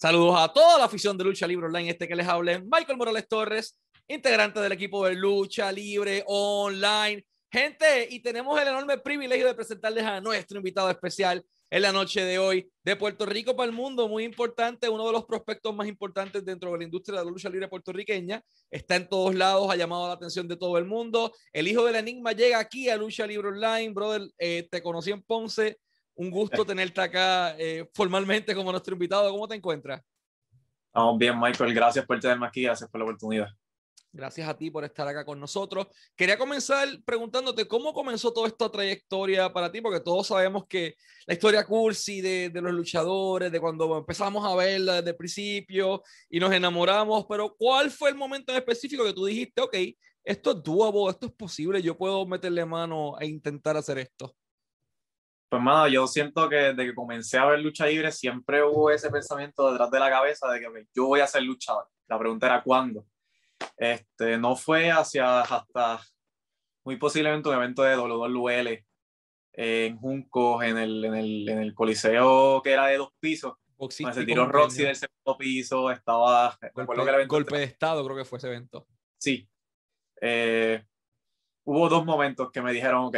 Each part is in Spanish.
Saludos a toda la afición de Lucha Libre Online, este que les hable, Michael Morales Torres, integrante del equipo de Lucha Libre Online. Gente, y tenemos el enorme privilegio de presentarles a nuestro invitado especial en la noche de hoy de Puerto Rico para el mundo, muy importante, uno de los prospectos más importantes dentro de la industria de la lucha libre puertorriqueña, está en todos lados, ha llamado la atención de todo el mundo. El hijo del enigma llega aquí a Lucha Libre Online, brother, eh, te conocí en Ponce, un gusto tenerte acá eh, formalmente como nuestro invitado. ¿Cómo te encuentras? Estamos bien, Michael. Gracias por tenerme aquí. Gracias por la oportunidad. Gracias a ti por estar acá con nosotros. Quería comenzar preguntándote cómo comenzó toda esta trayectoria para ti, porque todos sabemos que la historia cursi de, de los luchadores, de cuando empezamos a verla desde el principio y nos enamoramos, pero ¿cuál fue el momento en específico que tú dijiste, ok, esto es doable, esto es posible, yo puedo meterle mano e intentar hacer esto? Pues, mano, yo siento que desde que comencé a ver lucha libre siempre hubo ese pensamiento detrás de la cabeza de que yo voy a ser luchador. La pregunta era cuándo. Este, no fue hacia hasta muy posiblemente un evento de WWL en Juncos, en el, en, el, en el coliseo que era de dos pisos. se tiró Roxy del segundo piso, estaba... Golpe, golpe de estado creo que fue ese evento. Sí. Eh, hubo dos momentos que me dijeron, ok,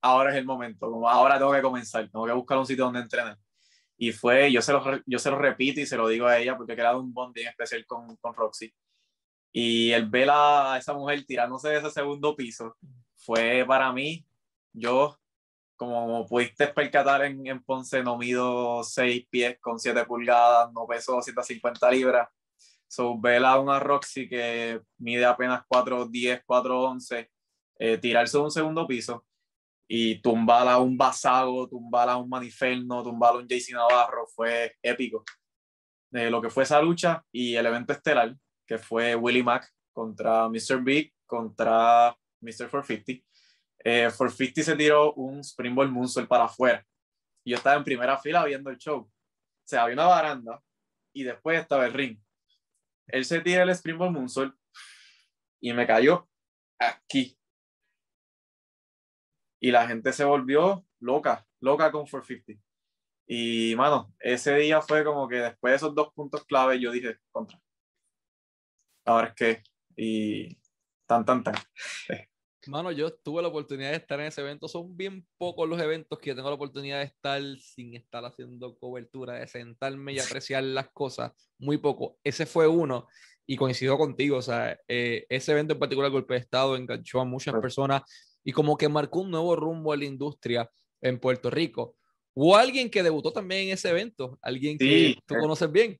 ahora es el momento, como ahora tengo que comenzar, tengo que buscar un sitio donde entrenar. Y fue, yo se lo, yo se lo repito y se lo digo a ella porque he creado un bond bien especial con, con Roxy. Y el ver a esa mujer tirándose de ese segundo piso fue para mí, yo, como pudiste percatar en, en Ponce, no mido 6 pies con 7 pulgadas, no peso 250 libras. So, ver a una Roxy que mide apenas 4'10, 4'11, eh, tirarse de un segundo piso y tumbar a un Basago, tumbar a un Maniferno, tumbar a un JC Navarro fue épico. lo que fue esa lucha y el evento estelar, que fue Willie Mack contra Mr. Big contra Mr. 450. Eh, 450 se tiró un Springboard Moonsault para afuera. Y yo estaba en primera fila viendo el show. O sea, había una baranda y después estaba el ring. Él se tira el Springboard Moonsault y me cayó aquí y la gente se volvió loca, loca con 450. Y, mano, ese día fue como que después de esos dos puntos clave, yo dije, contra. Ahora es que, y tan, tan, tan. Mano, yo tuve la oportunidad de estar en ese evento. Son bien pocos los eventos que tengo la oportunidad de estar sin estar haciendo cobertura, de sentarme y apreciar las cosas. Muy poco. Ese fue uno y coincido contigo. O sea, eh, ese evento en particular, Golpe de Estado, enganchó a muchas personas y como que marcó un nuevo rumbo a la industria en Puerto Rico. ¿Hubo alguien que debutó también en ese evento? ¿Alguien que tú eh, conoces bien?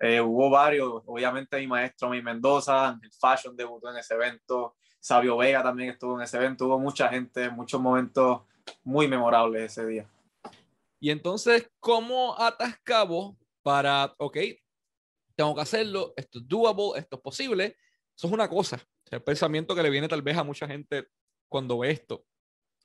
Eh, hubo varios, obviamente mi maestro, mi Mendoza, el Fashion debutó en ese evento, Sabio Vega también estuvo en ese evento, hubo mucha gente, muchos momentos muy memorables ese día. Y entonces, ¿cómo atas cabo para, ok, tengo que hacerlo, esto es doable, esto es posible? Eso es una cosa, el pensamiento que le viene tal vez a mucha gente cuando ve esto.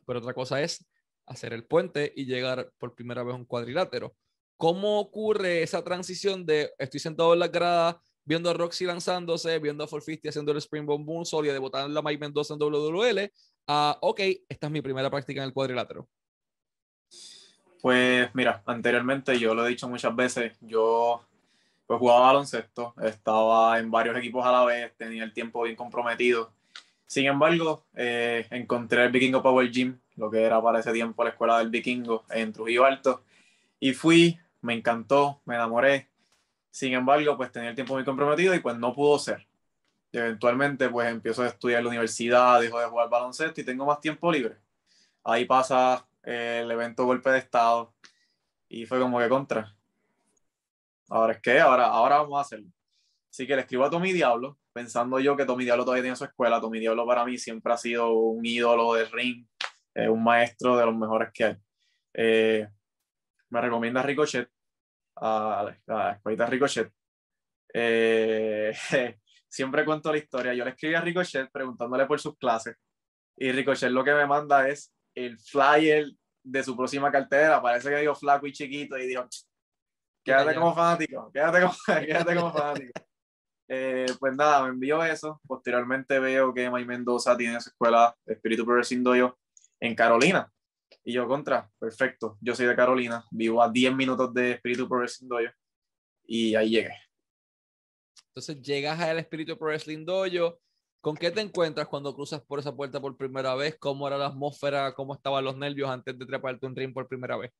Pero otra cosa es hacer el puente y llegar por primera vez a un cuadrilátero. ¿Cómo ocurre esa transición de estoy sentado en la grada viendo a Roxy lanzándose, viendo a 450 haciendo el Springboard Moonsault y debutando la Mike Mendoza en WWL a, ok, esta es mi primera práctica en el cuadrilátero? Pues mira, anteriormente yo lo he dicho muchas veces, yo pues jugaba baloncesto, estaba en varios equipos a la vez, tenía el tiempo bien comprometido sin embargo, eh, encontré el Vikingo Power Gym, lo que era para ese tiempo la escuela del Vikingo en Trujillo Alto, y fui, me encantó, me enamoré. Sin embargo, pues tenía el tiempo muy comprometido y pues no pudo ser. eventualmente, pues empiezo a estudiar en la universidad, dejo de jugar baloncesto y tengo más tiempo libre. Ahí pasa eh, el evento Golpe de Estado y fue como que contra. Ahora es que, ahora, ahora vamos a hacerlo. Así que le escribo a Tommy Diablo, pensando yo que Tommy Diablo todavía tiene su escuela. Tommy Diablo para mí siempre ha sido un ídolo de ring, eh, un maestro de los mejores que hay. Eh, me recomienda Ricochet, a la, escuelita Ricochet. Eh, siempre cuento la historia. Yo le escribí a Ricochet preguntándole por sus clases y Ricochet lo que me manda es el flyer de su próxima cartera. Parece que digo flaco y chiquito y digo, quédate como fanático, quédate como, quédate como fanático. Eh, pues nada, me envió eso. Posteriormente veo que May Mendoza tiene su escuela Espíritu Progressing Doyo en Carolina. Y yo contra, perfecto. Yo soy de Carolina, vivo a 10 minutos de Espíritu Progressing Doyo. y ahí llegué. Entonces llegas al Espíritu Pro Wrestling Dojo. ¿Con qué te encuentras cuando cruzas por esa puerta por primera vez? ¿Cómo era la atmósfera? ¿Cómo estaban los nervios antes de treparte un ring por primera vez?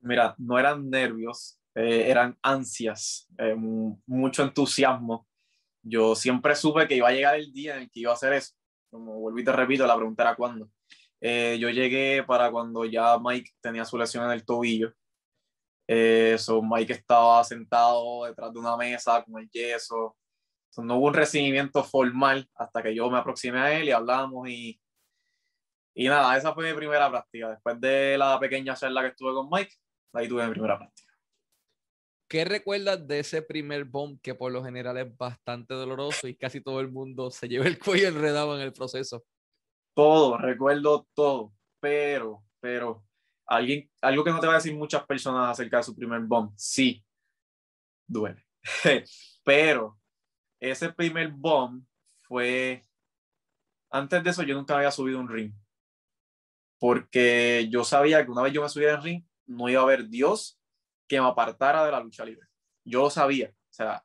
Mira, no eran nervios, eh, eran ansias, eh, mucho entusiasmo. Yo siempre supe que iba a llegar el día en el que iba a hacer eso. Como vuelvo y te repito, la pregunta era cuándo. Eh, yo llegué para cuando ya Mike tenía su lesión en el tobillo. Eh, Mike estaba sentado detrás de una mesa con el yeso. no hubo un recibimiento formal hasta que yo me aproximé a él y hablamos y, y nada, esa fue mi primera práctica. Después de la pequeña charla que estuve con Mike, ahí tuve mi primera práctica. ¿Qué recuerdas de ese primer bomb que por lo general es bastante doloroso y casi todo el mundo se lleva el cuello enredado en el proceso? todo, recuerdo todo, pero, pero, alguien, algo que no te va a decir muchas personas acerca de su primer bomb, sí, duele, pero ese primer bomb fue, antes de eso yo nunca había subido un ring, porque yo sabía que una vez yo me subiera en ring, no iba a haber Dios que me apartara de la lucha libre. Yo lo sabía, o sea,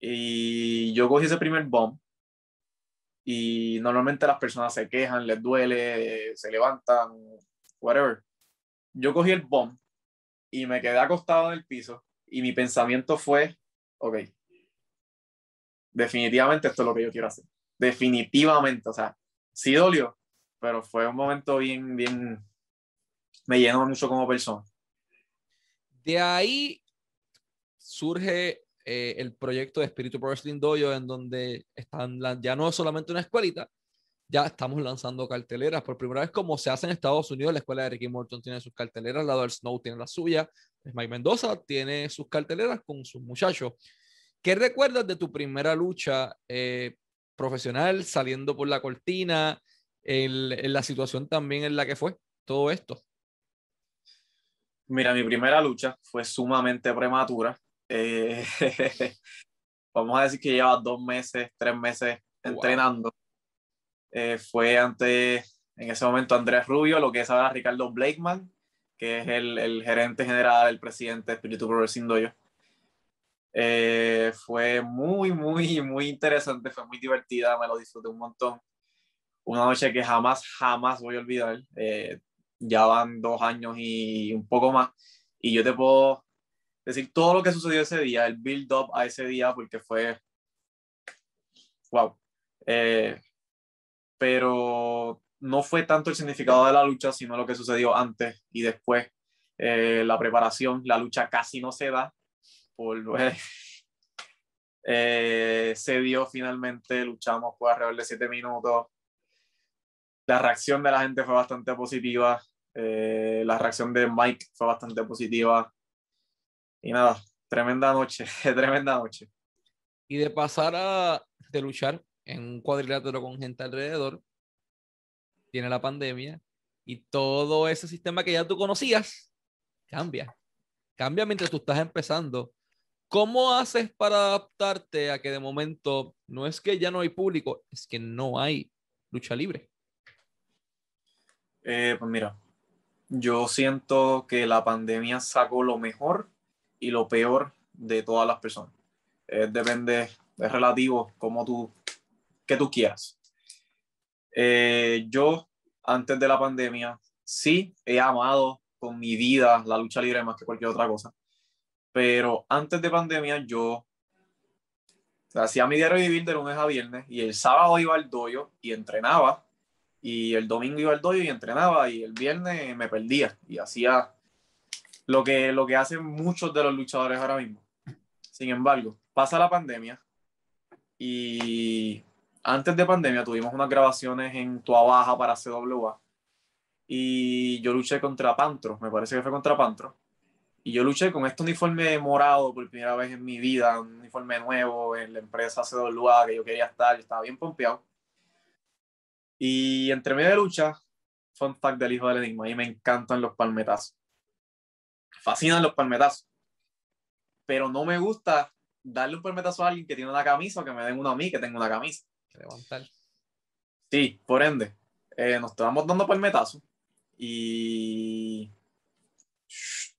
y yo cogí ese primer bomb y normalmente las personas se quejan, les duele, se levantan, whatever. Yo cogí el bomb y me quedé acostado en el piso y mi pensamiento fue, ok, definitivamente esto es lo que yo quiero hacer. Definitivamente, o sea, sí dolió, pero fue un momento bien, bien, me llenó mucho como persona. De ahí surge eh, el proyecto de Espíritu Pro Wrestling Dojo, en donde están ya no solamente una escuelita, ya estamos lanzando carteleras por primera vez, como se hace en Estados Unidos. La escuela de Ricky Morton tiene sus carteleras, la del Snow tiene la suya, Mike Mendoza tiene sus carteleras con sus muchachos. ¿Qué recuerdas de tu primera lucha eh, profesional saliendo por la cortina, en, la situación también en la que fue todo esto? Mira, mi primera lucha fue sumamente prematura. Eh, vamos a decir que lleva dos meses, tres meses entrenando. Eh, fue ante, en ese momento, Andrés Rubio, lo que es ahora Ricardo Blakeman, que es el, el gerente general, el presidente de Espíritu Pro Wrestling eh, fue muy, muy, muy interesante, fue muy divertida, me lo disfruté un montón. Una noche que jamás, jamás voy a olvidar. Ya van dos años y un poco más. Y yo te puedo decir todo lo que sucedió ese día, el build up a ese día, porque fue, wow. Eh, pero no fue tanto el significado de la lucha, sino lo que sucedió antes y después. Eh, la preparación, la lucha casi no se da. Por, eh, se dio finalmente, luchamos por alrededor de siete minutos. La reacción de la gente fue bastante positiva. la reacción de Mike fue bastante positiva. Y nada, tremenda noche, tremenda noche. Y de pasar a de luchar en un cuadrilátero con gente alrededor, tiene la pandemia y todo ese sistema que ya tú conocías cambia. Cambia mientras tú estás empezando. ¿Cómo haces para adaptarte a que de momento no es que ya no hay público, es que no hay lucha libre? Eh, pues mira, yo siento que la pandemia sacó lo mejor y lo peor de todas las personas. depende, es relativo como tú, que tú quieras. Eh, yo, antes de la pandemia, sí he amado con mi vida la lucha libre más que cualquier otra cosa. Pero antes de pandemia, yo hacía mi diario vivir de lunes a viernes y el sábado iba al dojo y entrenaba. Y el domingo iba al dojo y entrenaba. Y el viernes me perdía y hacía lo que, lo que hacen muchos de los luchadores ahora mismo. Sin embargo, pasa la pandemia y antes de pandemia tuvimos unas grabaciones en Tua Baja para CWA y yo luché contra Pantro, me parece que fue contra Pantro. Y yo luché con este uniforme morado por primera vez en mi vida, un uniforme nuevo en la empresa CWA que yo quería estar, yo estaba bien pompeado. Y entre medio de lucha, fun fact del hijo del enigma, y me encantan los palmetazos fascinan los palmetazos. Pero no me gusta darle un palmetazo a alguien que tiene una camisa o que me den uno a mí que tenga una camisa. Levantar. Sí, por ende, eh, nos estamos dando palmetazos y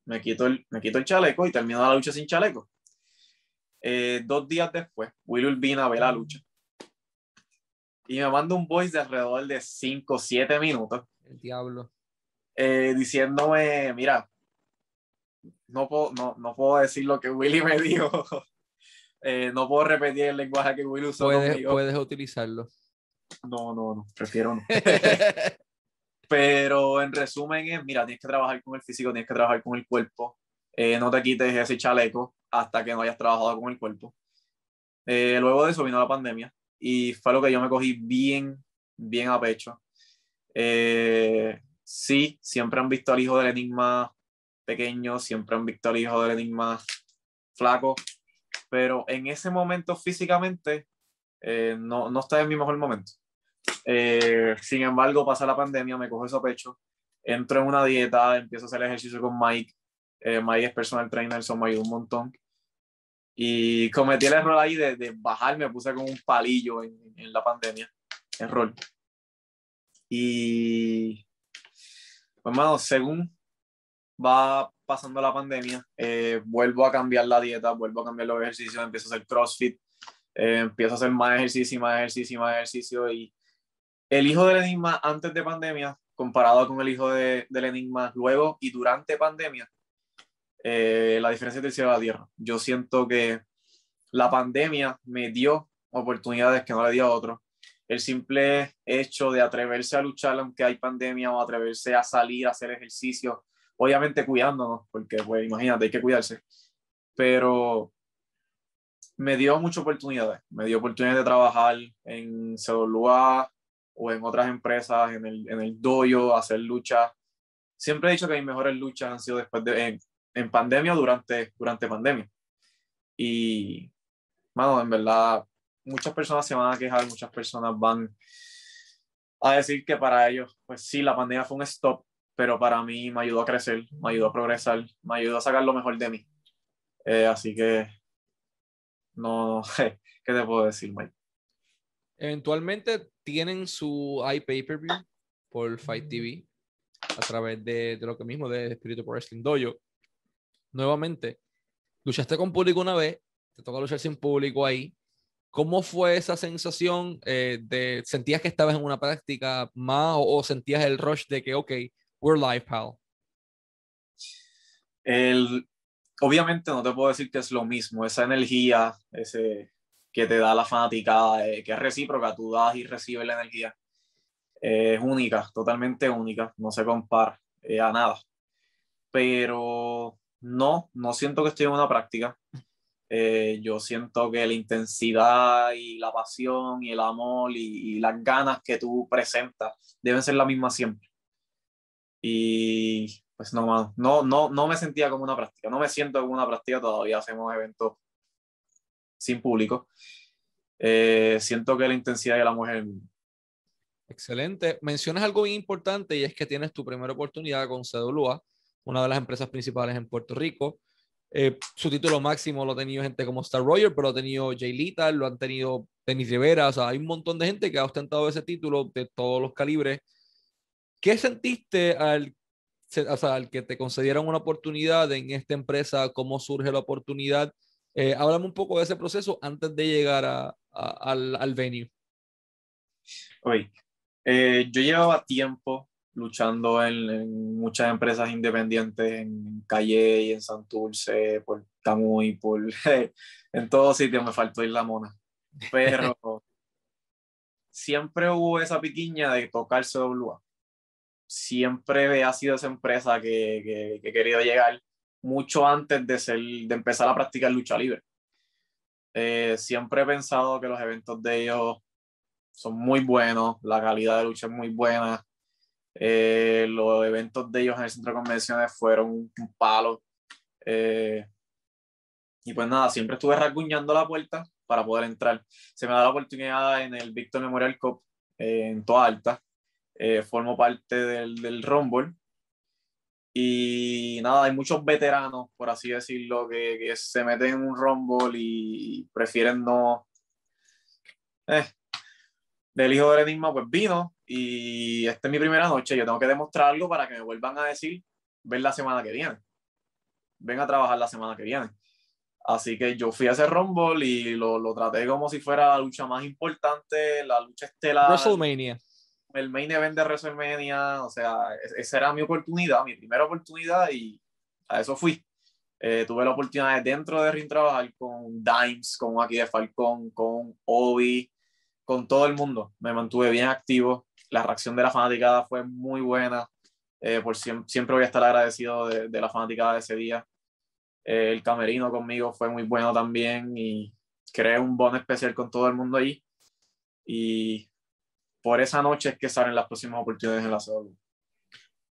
me quito, el, me quito el chaleco y termino la lucha sin chaleco. Eh, dos días después, Will Urbina ve la lucha y me manda un voice de alrededor de 5 o 7 minutos. El diablo. Eh, diciéndome, mira, no puedo, no, no puedo decir lo que Willy me dijo. Eh, no puedo repetir el lenguaje que Willy usó. Puedes, puedes utilizarlo. No, no, no, prefiero no. Pero en resumen es, mira, tienes que trabajar con el físico, tienes que trabajar con el cuerpo. Eh, no te quites ese chaleco hasta que no hayas trabajado con el cuerpo. Eh, luego de eso vino la pandemia y fue lo que yo me cogí bien, bien a pecho. Eh, sí, siempre han visto al hijo del enigma pequeño, siempre han visto al hijo del enigma flaco, pero en ese momento físicamente no, no está en mi mejor momento. Eh, sin embargo, pasa la pandemia, me cojo eso a pecho, entro en una dieta, empiezo a hacer ejercicio con Mike. Eh, Mike es personal trainer, eso me un montón. Y cometí el error ahí de, de bajar, me puse con un palillo en, en la pandemia, error. Y, pues, hermano, según va pasando la pandemia, eh, vuelvo a cambiar la dieta, vuelvo a cambiar los ejercicios, empiezo a hacer CrossFit, eh, empiezo a hacer más ejercicio, más ejercicio, más ejercicio y el hijo del enigma antes de pandemia, comparado con el hijo de, del enigma luego y durante pandemia, eh, la diferencia del cielo a la tierra. Yo siento que la pandemia me dio oportunidades que no le dio a otros. El simple hecho de atreverse a luchar aunque hay pandemia o atreverse a salir a hacer ejercicio, obviamente cuidándonos, porque pues imagínate, hay que cuidarse, pero me dio muchas oportunidades. Me dio oportunidades de trabajar en CWA, o en otras empresas, en el, en el dojo, hacer luchas. Siempre he dicho que mis mejores luchas han sido después de, en, en pandemia o durante, durante pandemia. Y, mano, en verdad, muchas personas se van a quejar, muchas personas van a decir que para ellos, pues sí, la pandemia fue un stop, pero para mí me ayudó a crecer, me ayudó a progresar, me ayudó a sacar lo mejor de mí. Eh, así que, no, ¿qué te puedo decir, Mike? Eventualmente tienen su iPay-Per-View por Fight TV a través de, de, lo que mismo de Espíritu Pro Wrestling Dojo. Nuevamente, luchaste con público una vez, te toca luchar sin público ahí. ¿Cómo fue esa sensación eh, de sentías que estabas en una práctica más o, o, sentías el rush de que, ok, we're live, pal? El, obviamente no te puedo decir que es lo mismo, esa energía, ese, que te da la fanaticada, eh, que es recíproca, tú das y recibes la energía. Eh, es única, totalmente única, no se compara eh, a nada. Pero no, no siento que estoy en una práctica. Eh, yo siento que la intensidad y la pasión y el amor y, y, las ganas que tú presentas deben ser la misma siempre. Y pues no, no, no, no me sentía como una práctica, no me siento como una práctica, todavía hacemos eventos sin público. Eh, siento que la intensidad de la mujer. Excelente. Mencionas algo bien importante y es que tienes tu primera oportunidad con CWA, una de las empresas principales en Puerto Rico. Eh, su título máximo lo ha tenido gente como Star Roger, pero lo ha tenido Jay Lita, lo han tenido Denis Rivera, o sea, hay un montón de gente que ha ostentado ese título de todos los calibres. ¿Qué sentiste al, o sea, al que te concedieron una oportunidad en esta empresa? ¿Cómo surge la oportunidad? Eh, háblame un poco de ese proceso antes de llegar al, al, venue. Oye, eh, yo llevaba tiempo luchando en, en, muchas empresas independientes, en Calle y en Santurce, por Camuy, por en todos sitios me faltó ir la mona. Pero siempre hubo esa piquiña de tocar CWA. Siempre ha sido esa empresa que, que, que he querido llegar mucho antes de, ser, de empezar a practicar lucha libre. Eh, siempre he pensado que los eventos de ellos son muy buenos, la calidad de lucha es muy buena. Eh, los eventos de ellos en el centro de convenciones fueron un palo. Eh, y pues nada, siempre estuve rasguñando la puerta para poder entrar. Se me da la oportunidad en el Victor Memorial Cup en Toa Alta. formo parte del, del Rumble y nada, hay muchos veteranos, por así decirlo, que, que se meten en un rumble y prefieren no. Eh, del hijo del enigma, pues vino y esta es mi primera noche. Yo tengo que demostrar algo para que me vuelvan a decir, ven la semana que viene. Ven a trabajar la semana que viene. Así que yo fui a ese Rumble y lo, lo traté como si fuera la lucha más importante, la lucha estelar. WrestleMania. El main event de WrestleMania, o sea, esa era mi oportunidad, mi primera oportunidad y a eso fui. Eh, tuve la oportunidad de dentro de Ring trabajar con Dimes, con aquí de Falcón, con Obi, con todo el mundo. Me mantuve bien activo. La reacción de la fanaticada fue muy buena. Eh, por siempre, siempre, voy a estar agradecido de, la fanaticada de ese día. Eh, el camerino conmigo fue muy bueno también y creé un bono especial con todo el mundo ahí. Y por esa noche es que salen las próximas oportunidades en la CW.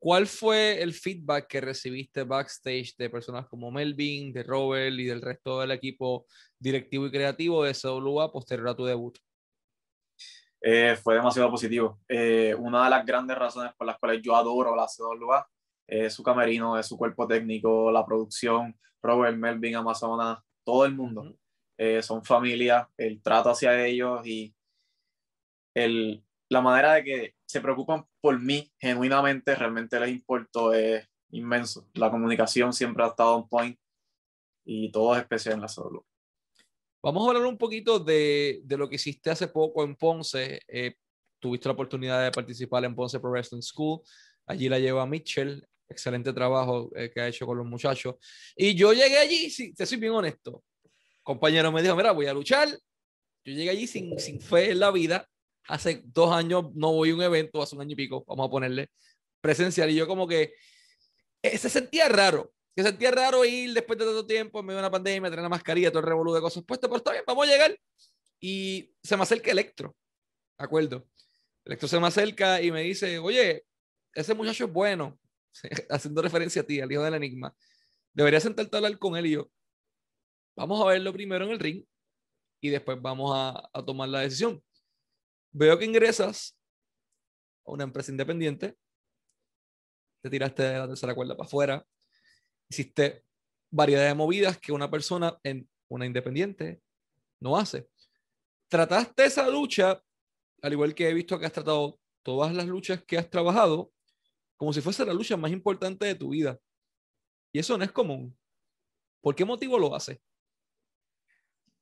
¿Cuál fue el feedback que recibiste backstage de personas como Melvin, de Robert y del resto del equipo directivo y creativo de CWA posterior a tu debut? Eh, fue demasiado positivo. Eh, una de las grandes razones por las cuales yo adoro la CWA es su camerino, es su cuerpo técnico, la producción, Robert, Melvin, Amazonas, todo el mundo. Eh, son familia, el trato hacia ellos y el, la manera de que se preocupan por mí genuinamente, realmente les importo, es inmenso. La comunicación siempre ha estado on point y todo es especial en la salud. Vamos a hablar un poquito de, de lo que hiciste hace poco en Ponce. Eh, tuviste la oportunidad de participar en Ponce Pro Wrestling School. Allí la lleva Mitchell excelente trabajo eh, que ha hecho con los muchachos. Y yo llegué allí, si, te soy bien honesto, compañero me dijo, mira, voy a luchar. Yo llegué allí sin, sin fe en la vida. Hace dos años no voy a un evento, hace un año y pico, vamos a ponerle presencial. Y yo como que eh, se sentía raro. Se sentía raro ir después de tanto tiempo, en medio de una pandemia, tener la mascarilla, todo el revolú de cosas puestas, pero está bien, vamos a llegar. Y se me acerca Electro, ¿de acuerdo? Electro se me acerca y me dice, oye, ese muchacho es bueno, haciendo referencia a ti, al hijo del enigma, deberías sentarte a hablar con él y yo. Vamos a verlo primero en el ring y después vamos a, a tomar la decisión. Veo que ingresas a una empresa independiente, te tiraste de la tercera cuerda para afuera, hiciste variedad de movidas que una persona en una independiente no hace. Trataste esa lucha, al igual que he visto que has tratado todas las luchas que has trabajado, como si fuese la lucha más importante de tu vida. Y eso no es común. ¿Por qué motivo lo hace?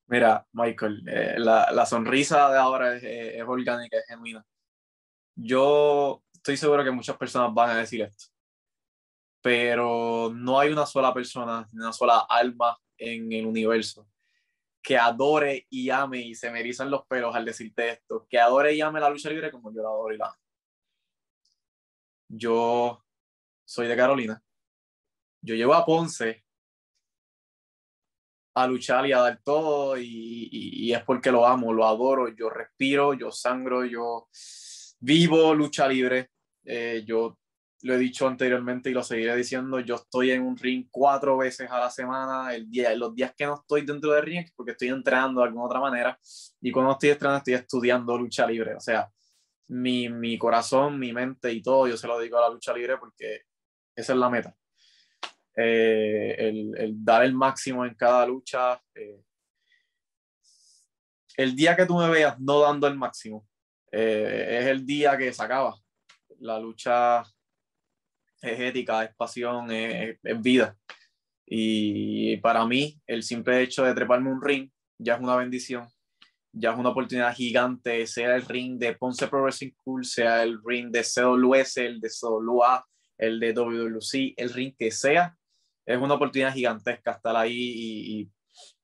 Mira, Michael, eh, la, la, sonrisa de ahora es, es, orgánica, es genuina. Yo estoy seguro que muchas personas van a decir esto, pero no hay una sola persona, una sola alma en el universo que adore y ame y se me erizan los pelos al decirte esto, que adore y ame la lucha libre como yo la adoro y la amo. Yo soy de Carolina. Yo llevo a Ponce a luchar y a dar todo y, y, y, es porque lo amo, lo adoro, yo respiro, yo sangro, yo vivo lucha libre. Eh, yo lo he dicho anteriormente y lo seguiré diciendo, yo estoy en un ring cuatro veces a la semana, el día, los días que no estoy dentro del ring porque estoy entrenando de alguna otra manera y cuando estoy entrenando estoy estudiando lucha libre, o sea, mi, mi, corazón, mi mente y todo, yo se lo dedico a la lucha libre porque esa es la meta. Eh, el, el, dar el máximo en cada lucha. Eh, el día que tú me veas no dando el máximo, eh, es el día que se acaba. La lucha es ética, es pasión, es, es vida. Y para mí, el simple hecho de treparme un ring ya es una bendición ya es una oportunidad gigante, sea el ring de Ponce Pro Wrestling School, sea el ring de CWS, el de CWA, el de WWC, el ring que sea, es una oportunidad gigantesca estar ahí y, y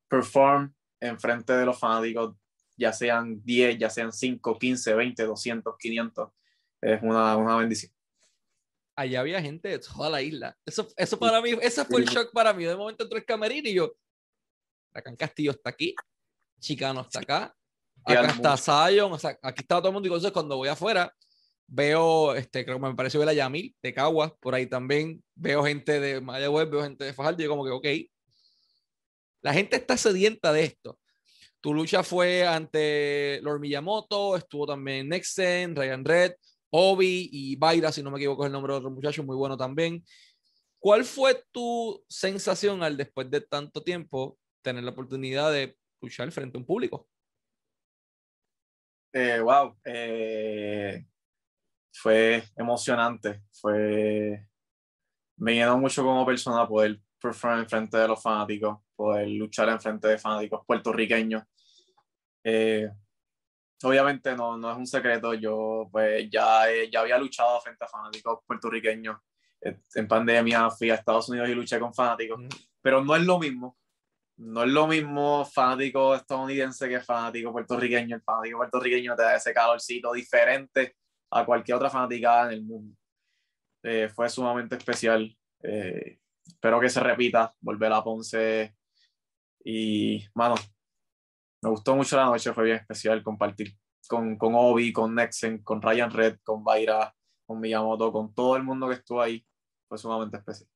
perform en frente de los fanáticos, ya sean 10, ya sean 5, 15, 20, 200, 500. Es una, una bendición. Allá había gente de toda la isla. Eso, eso para mí, ese fue el shock para mí. De momento entró el camerino y yo, Acá Castillo está aquí, Chicano está acá, acá está Zion, o sea, aquí está todo el mundo y entonces cuando voy afuera veo, este, creo que me pareció ver a Yamil de Caguas, por ahí también veo gente de Mayagüez, veo gente de Fajardo y yo como que, ok, la gente está sedienta de esto. Tu lucha fue ante Lord Miyamoto, estuvo también Nexen, Ryan Red, Obi y Baira, si no me equivoco es el nombre de otro muchacho, muy bueno también. ¿Cuál fue tu sensación al después de tanto tiempo tener la oportunidad de luchar frente a un público? Eh, wow, eh, fue emocionante, fue, me llenó mucho como persona poder, perform en frente de los fanáticos, poder luchar en frente de fanáticos puertorriqueños. Eh, obviamente no, no es un secreto, yo pues ya, ya había luchado frente a fanáticos puertorriqueños. Eh, en pandemia fui a Estados Unidos y luché con fanáticos, pero no es lo mismo. No es lo mismo fanático estadounidense que fanático puertorriqueño. El fanático puertorriqueño te da ese calorcito diferente a cualquier otra fanaticada en el mundo. Eh, fue sumamente especial. Eh, espero que se repita, volver a Ponce. Y, mano, me gustó mucho la noche, fue bien especial compartir con, con Obi, con Nexen, con Ryan Red, con Baira, con Miyamoto, con todo el mundo que estuvo ahí. Fue sumamente especial.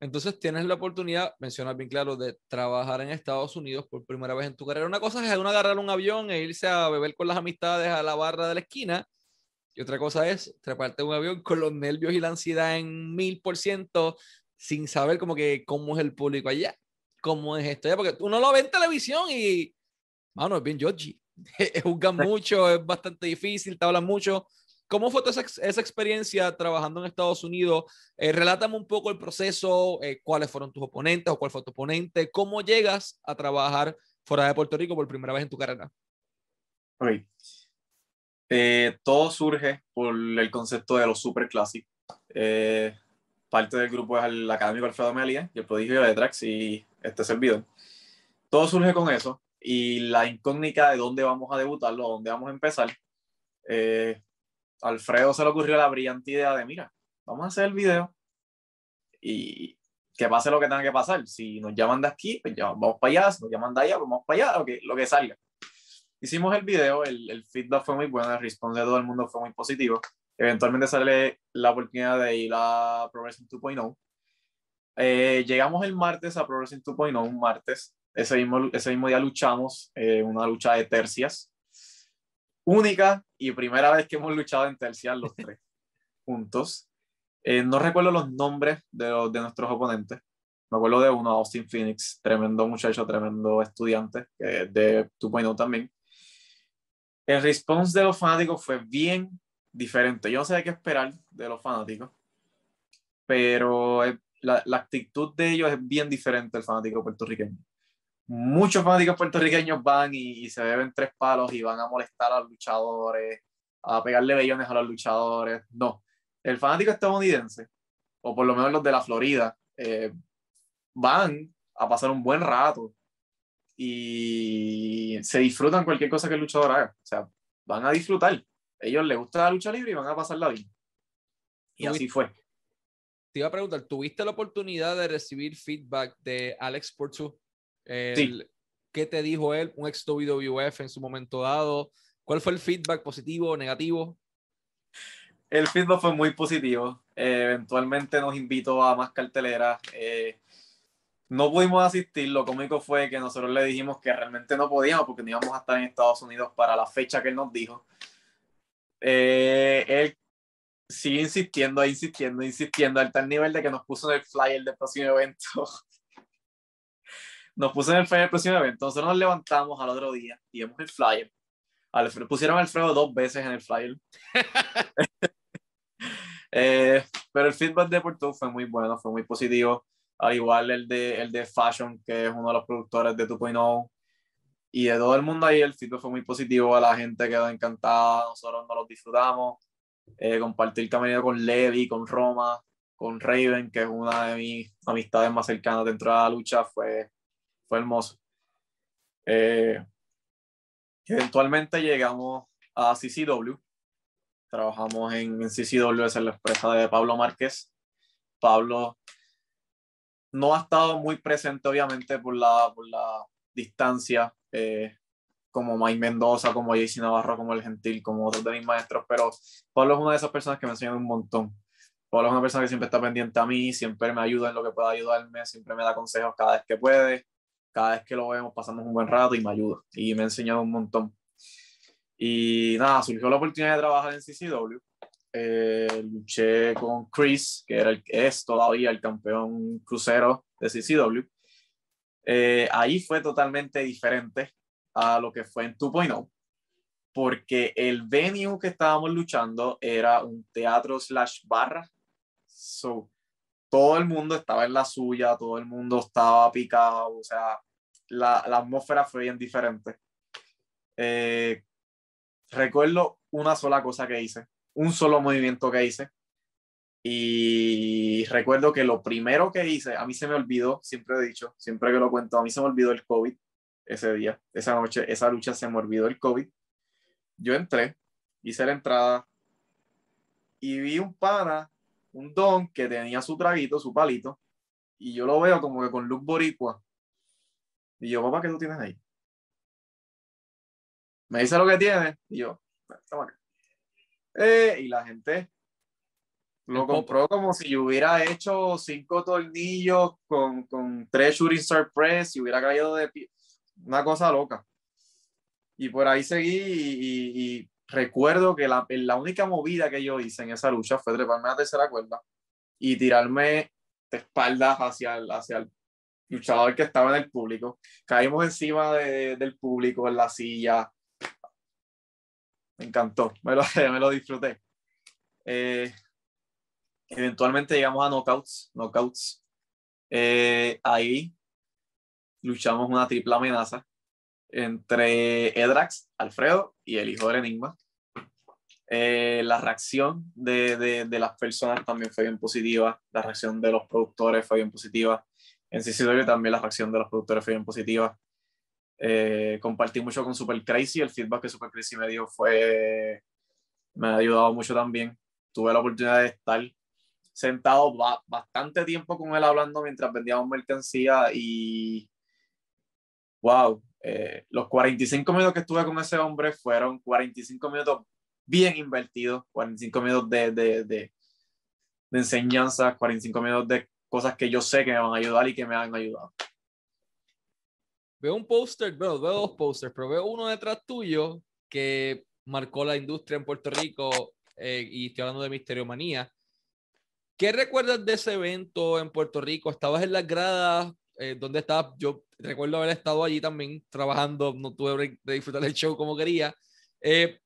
Entonces tienes la oportunidad, mencionas bien claro, de trabajar en Estados Unidos por primera vez en tu carrera. Una cosa es uno agarrar un avión e irse a beber con las amistades a la barra de la esquina. Y otra cosa es treparte un avión con los nervios y la ansiedad en mil por ciento sin saber como que cómo es el público allá, cómo es esto porque uno lo ve en televisión y, mano, es bien Georgie. Juzgan mucho, es bastante difícil, te hablan mucho. ¿Cómo fue esa, esa experiencia trabajando en Estados Unidos? Eh, relátame un poco el proceso, eh, cuáles fueron tus oponentes o cuál fue tu oponente, cómo llegas a trabajar fuera de Puerto Rico por primera vez en tu carrera. Ok. Eh, todo surge por el concepto de los super clásicos. Eh, parte del grupo es el académico Alfredo Melia y el prodigio de Trax y este servidor. Todo surge con eso y la incógnita de dónde vamos a debutarlo, dónde vamos a empezar. Eh, Alfredo se le ocurrió la brillante idea de, mira, vamos a hacer el video y que pase lo que tenga que pasar. Si nos llaman de aquí, pues ya vamos para allá, si nos llaman de allá, pues vamos para allá, lo que, lo que salga. Hicimos el video, el, feedback fue muy bueno, el response de todo el mundo fue muy positivo. Eventualmente sale la oportunidad de ir a Progressing 2.0. Eh, llegamos el martes a Progressing 2.0, un martes. Ese mismo, ese mismo día luchamos eh, una lucha de tercias. Única y primera vez que hemos luchado en tercias los tres juntos. Eh, no recuerdo los nombres de, los, de nuestros oponentes. Me acuerdo de uno, Austin Phoenix, tremendo muchacho, tremendo estudiante, es de 2.0 también el response de los fanáticos fue bien diferente. Yo no sé qué esperar de los fanáticos, pero la, la, actitud de ellos es bien diferente al fanático puertorriqueño. Muchos fanáticos puertorriqueños van y, y, se beben tres palos y van a molestar a los luchadores, a pegarle bellones a los luchadores. No, el fanático estadounidense, o por lo menos los de la Florida, eh, van a pasar un buen rato y se disfrutan cualquier cosa que el luchador haga. O sea, van a disfrutar. ellos les gusta la lucha libre y van a pasarla bien. Y así fue. Te iba a preguntar, ¿tuviste la oportunidad de recibir feedback de Alex Portu? Sí. ¿Qué te dijo él, un ex WWF en su momento dado? ¿Cuál fue el feedback positivo o negativo? El feedback fue muy positivo. Eh, eventualmente nos invitó a más carteleras. Eh, no pudimos asistir. Lo cómico fue que nosotros le dijimos que realmente no podíamos porque no íbamos a estar en Estados Unidos para la fecha que él nos dijo. Eh, él sigue insistiendo, insistiendo, insistiendo al tal nivel de que nos puso en el flyer del próximo evento. nos puso en el flyer del próximo evento. Nosotros nos levantamos al otro día y vimos el flyer. Alfredo, pusieron a Alfredo dos veces en el flyer. eh, pero el feedback de Porto fue muy bueno, fue muy positivo al igual el de, el de Fashion, que es uno de los productores de 2.0. Y de todo el mundo ahí, el feedback fue muy positivo, a la gente quedó encantada, nosotros nos lo disfrutamos. Eh, compartir camino con Levi, con Roma, con Raven, que es una de mis amistades más cercanas dentro de la lucha, fue, fue hermoso. Eh, eventualmente llegamos a CCW. Trabajamos en, en CCW, es la empresa de Pablo Márquez. Pablo no ha estado muy presente, obviamente, por la, por la distancia, eh, como Mike Mendoza, como JC Navarro, como El Gentil, como otros de mis maestros, pero Pablo es una de esas personas que me enseñan un montón. Pablo es una persona que siempre está pendiente a mí, siempre me ayuda en lo que pueda ayudarme, siempre me da consejos cada vez que puede, cada vez que lo vemos pasamos un buen rato y me ayuda y me ha enseñado un montón. Y nada, surgió la oportunidad de trabajar en CCW eh, luché con Chris, que era el, es todavía el campeón crucero de CCW. Eh, ahí fue totalmente diferente a lo que fue en 2.0, porque el venue que estábamos luchando era un teatro slash barra. So, todo el mundo estaba en la suya, todo el mundo estaba picado, o sea, la, atmósfera fue bien diferente. Eh, recuerdo una sola cosa que hice, un solo movimiento que hice. Y recuerdo que lo primero que hice, a mí se me olvidó, siempre he dicho, siempre que lo cuento, a mí se me olvidó el COVID ese día, esa noche, esa lucha se me olvidó el COVID. Yo entré, hice la entrada y vi un pana, un don que tenía su traguito, su palito, y yo lo veo como que con look boricua. Y yo, papá, ¿qué tú tienes ahí? Me dice lo que tiene, y yo, toma eh, y la gente lo compró como si yo hubiera hecho cinco tornillos con, con tres shooting star press y hubiera caído de pie. Una cosa loca. Y por ahí seguí y, recuerdo que la, única movida que yo hice en esa lucha fue treparme a la tercera cuerda y tirarme de espaldas hacia el, hacia el luchador que estaba en el público. Caímos encima de, del público en la silla. Me encantó, me lo, me lo disfruté. Eh, eventualmente llegamos a knockouts. knockouts. Eh, ahí luchamos una triple amenaza entre Edrax, Alfredo y el hijo del Enigma. Eh, la reacción de, de, de, las personas también fue bien positiva, la reacción de los productores fue bien positiva. En CCW también la reacción de los productores fue bien positiva. Eh, compartí mucho con Super Crazy, el feedback que Super Crazy me dio fue, me ha ayudado mucho también. Tuve la oportunidad de estar sentado bastante tiempo con él hablando mientras vendíamos mercancía y wow, eh, los 45 minutos que estuve con ese hombre fueron 45 minutos bien invertidos, 45 minutos de, de, de, de enseñanza, 45 minutos de cosas que yo sé que me van a ayudar y que me han ayudado. Veo un póster, veo, veo dos pósters, pero veo uno detrás tuyo que marcó la industria en Puerto Rico eh, y estoy hablando de Misterio Manía. ¿Qué recuerdas de ese evento en Puerto Rico? ¿Estabas en las gradas? Eh, ¿Dónde estabas? Yo recuerdo haber estado allí también trabajando, no tuve de disfrutar el show como quería. Eh,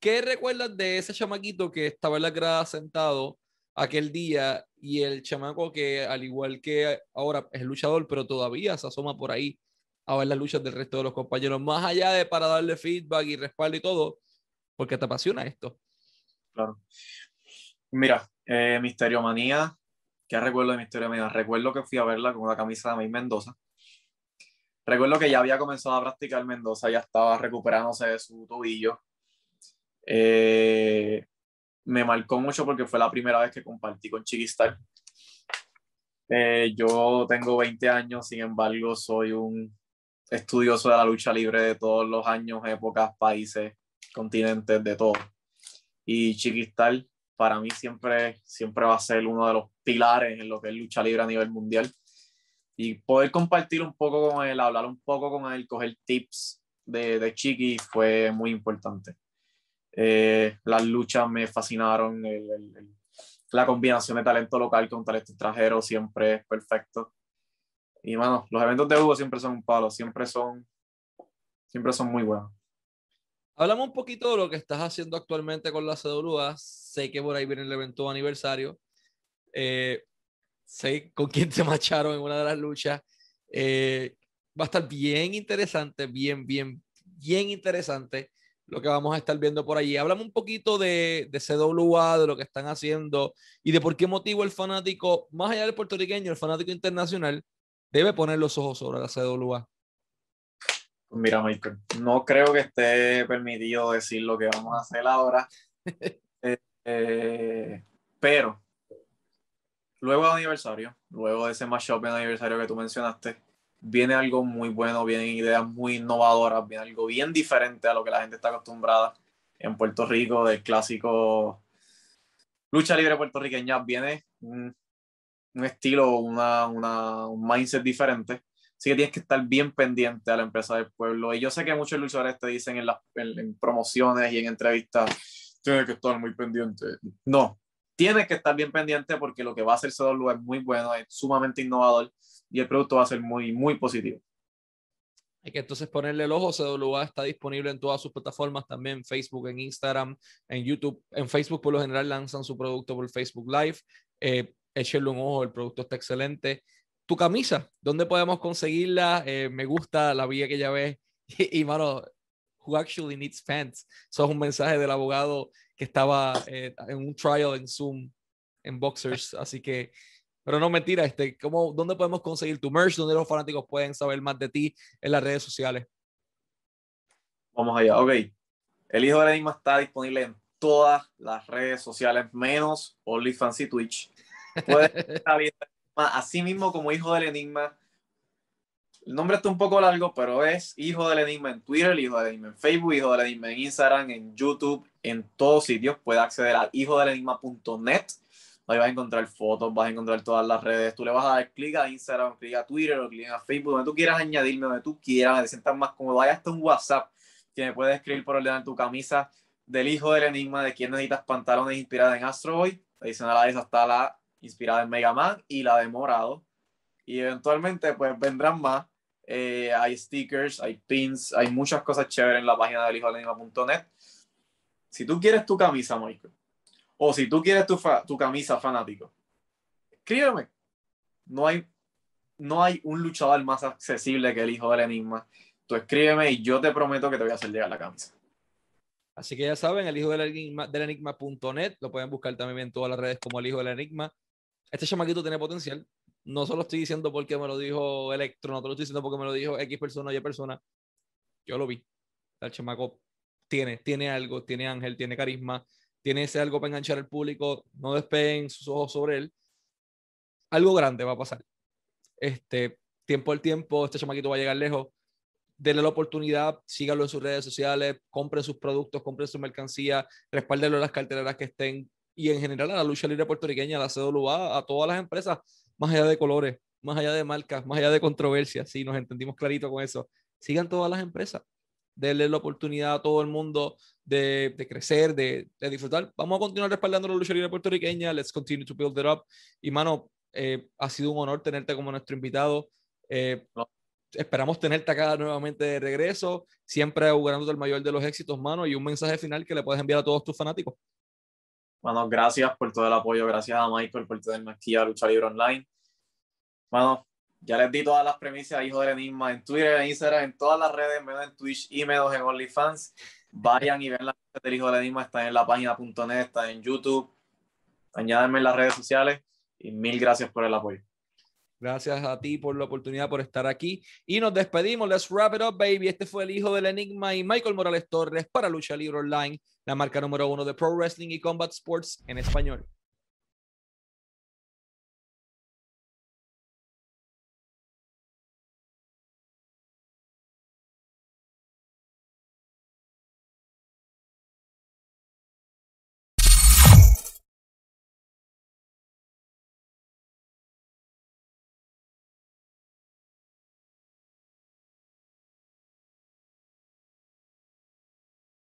¿Qué recuerdas de ese chamaquito que estaba en la grada sentado aquel día y el chamaco que al igual que ahora es luchador, pero todavía se asoma por ahí a ver las luchas del resto de los compañeros, más allá de para darle feedback y respaldo y todo, porque te apasiona esto? Claro. Mira, eh, Misterio Manía, ¿qué recuerdo de Misterio Manía? Recuerdo que fui a verla con una camisa de May Mendoza Recuerdo que ya había comenzado a practicar Mendoza, ya estaba recuperándose de su tobillo. Eh, me marcó mucho porque fue la primera vez que compartí con Chiquistar. Eh, yo tengo 20 años, sin embargo, soy un estudioso de la lucha libre de todos los años, épocas, países, continentes, de todo. Y Chiquistar para mí siempre, siempre va a ser uno de los pilares en lo que es lucha libre a nivel mundial y poder compartir un poco con él, hablar un poco con él, coger tips de, de Chiqui fue muy importante. Eh, las luchas me fascinaron, la combinación de talento local con talento extranjero siempre es perfecto. Y bueno, los eventos de Hugo siempre son un palo, siempre son, siempre son muy buenos. Hablamos un poquito de lo que estás haciendo actualmente con la CWA. Sé que por ahí viene el evento aniversario. Eh, sé con quién te macharon en una de las luchas. Eh, va a estar bien interesante, bien, bien, bien interesante lo que vamos a estar viendo por allí. Hablamos un poquito de, de CWA, de lo que están haciendo y de por qué motivo el fanático, más allá del puertorriqueño, el fanático internacional, debe poner los ojos sobre la CWA. Mira, Michael, no creo que esté permitido decir lo que vamos a hacer ahora, eh, eh, pero luego del aniversario, luego de ese mashup de aniversario que tú mencionaste, viene algo muy bueno, vienen ideas muy innovadoras, viene algo bien diferente a lo que la gente está acostumbrada en Puerto Rico, del clásico lucha libre puertorriqueña, viene un, estilo, una, una, un mindset diferente. Así que tienes que estar bien pendiente a la empresa del pueblo. Y yo sé que muchos luchadores te dicen en, las, en promociones y en entrevistas, tienes que estar muy pendiente. No, tienes que estar bien pendiente porque lo que va a hacer CW es muy bueno, es sumamente innovador y el producto va a ser muy, muy positivo. Hay que entonces ponerle el ojo. CWA está disponible en todas sus plataformas, también Facebook, en Instagram, en YouTube. En Facebook, por lo general, lanzan su producto por Facebook Live. Eh, un ojo, el producto está excelente. Tu camisa, ¿dónde podemos conseguirla? Eh, me gusta la vía que ya ves. Y, y, mano, who actually needs pants? Eso es un mensaje del abogado que estaba eh, en un trial en Zoom, en Boxers. Así que, pero no mentira, este, ¿cómo, ¿dónde podemos conseguir tu merch? ¿Dónde los fanáticos pueden saber más de ti en las redes sociales? Vamos allá, ok. El Hijo del Enigma está disponible en todas las redes sociales, menos OnlyFans y Twitch. Puedes así mismo como Hijo del Enigma. El nombre está un poco largo, pero es Hijo del Enigma en Twitter, Hijo del Enigma en Facebook, Hijo del Enigma en Instagram, en YouTube, en todos sitios. Puedes acceder a hijodelenigma.net. Ahí vas a encontrar fotos, vas a encontrar todas las redes. Tú le vas a dar clic a Instagram, clic a Twitter o clic a Facebook, donde tú quieras añadirme, donde tú quieras, te sientas más cómodo. Hay hasta un WhatsApp que me puedes escribir por ordenar tu camisa del hijo del enigma de quién necesitas pantalones inspiradas en Astro Boy. Adicional a eso está la inspirada en Mega Man y la de Morado. Y eventualmente pues vendrán más. Eh, hay stickers, hay pins, hay muchas cosas chéveres en la página del hijo del enigma.net. Si tú quieres tu camisa, Michael, o si tú quieres tu, tu camisa fanático, escríbeme. No hay, no hay un luchador más accesible que el hijo del enigma tú escríbeme y yo te prometo que te voy a hacer llegar la camisa. Así que ya saben, el hijo del enigma, del enigma.net, lo pueden buscar también en todas las redes como el hijo del enigma. Este chamaquito tiene potencial. No solo estoy diciendo porque me lo dijo Electro, no te lo estoy diciendo porque me lo dijo X persona, Y persona. Yo lo vi. El chamaco tiene, tiene algo, tiene ángel, tiene carisma, tiene ese algo para enganchar al público. No despeguen sus ojos sobre él. Algo grande va a pasar. Este, tiempo al tiempo, este chamaquito va a llegar lejos denle la oportunidad, síganlo en sus redes sociales, compren sus productos, compren su mercancía, respáldenlo en las carteras que estén y en general a la lucha libre puertorriqueña, a la CWA, a todas las empresas, más allá de colores, más allá de marcas, más allá de controversias, sí, nos entendimos clarito con eso. Sigan todas las empresas, denle la oportunidad a todo el mundo de, de crecer, de, de, disfrutar. Vamos a continuar respaldando la lucha libre puertorriqueña, let's continue to build it up. Y mano, eh, ha sido un honor tenerte como nuestro invitado. Eh, esperamos tenerte acá nuevamente de regreso, siempre augurándote el mayor de los éxitos, mano, y un mensaje final que le puedes enviar a todos tus fanáticos. Mano, gracias por todo el apoyo, gracias a Michael por tenerme aquí a Lucha Libre Online. Mano, ya les di todas las premisas Hijo del Enigma en Twitter, en Instagram, en todas las redes, menos en Twitch y menos en OnlyFans. Vayan y ven la del Hijo del Enigma, está en la página.net, está en YouTube. Añádenme en las redes sociales y mil gracias por el apoyo. Gracias a ti por la oportunidad por estar aquí. Y nos despedimos. Let's wrap it up, baby. Este fue el hijo del Enigma y Michael Morales Torres para Lucha Libre Online, la marca número uno de Pro Wrestling y Combat Sports en español.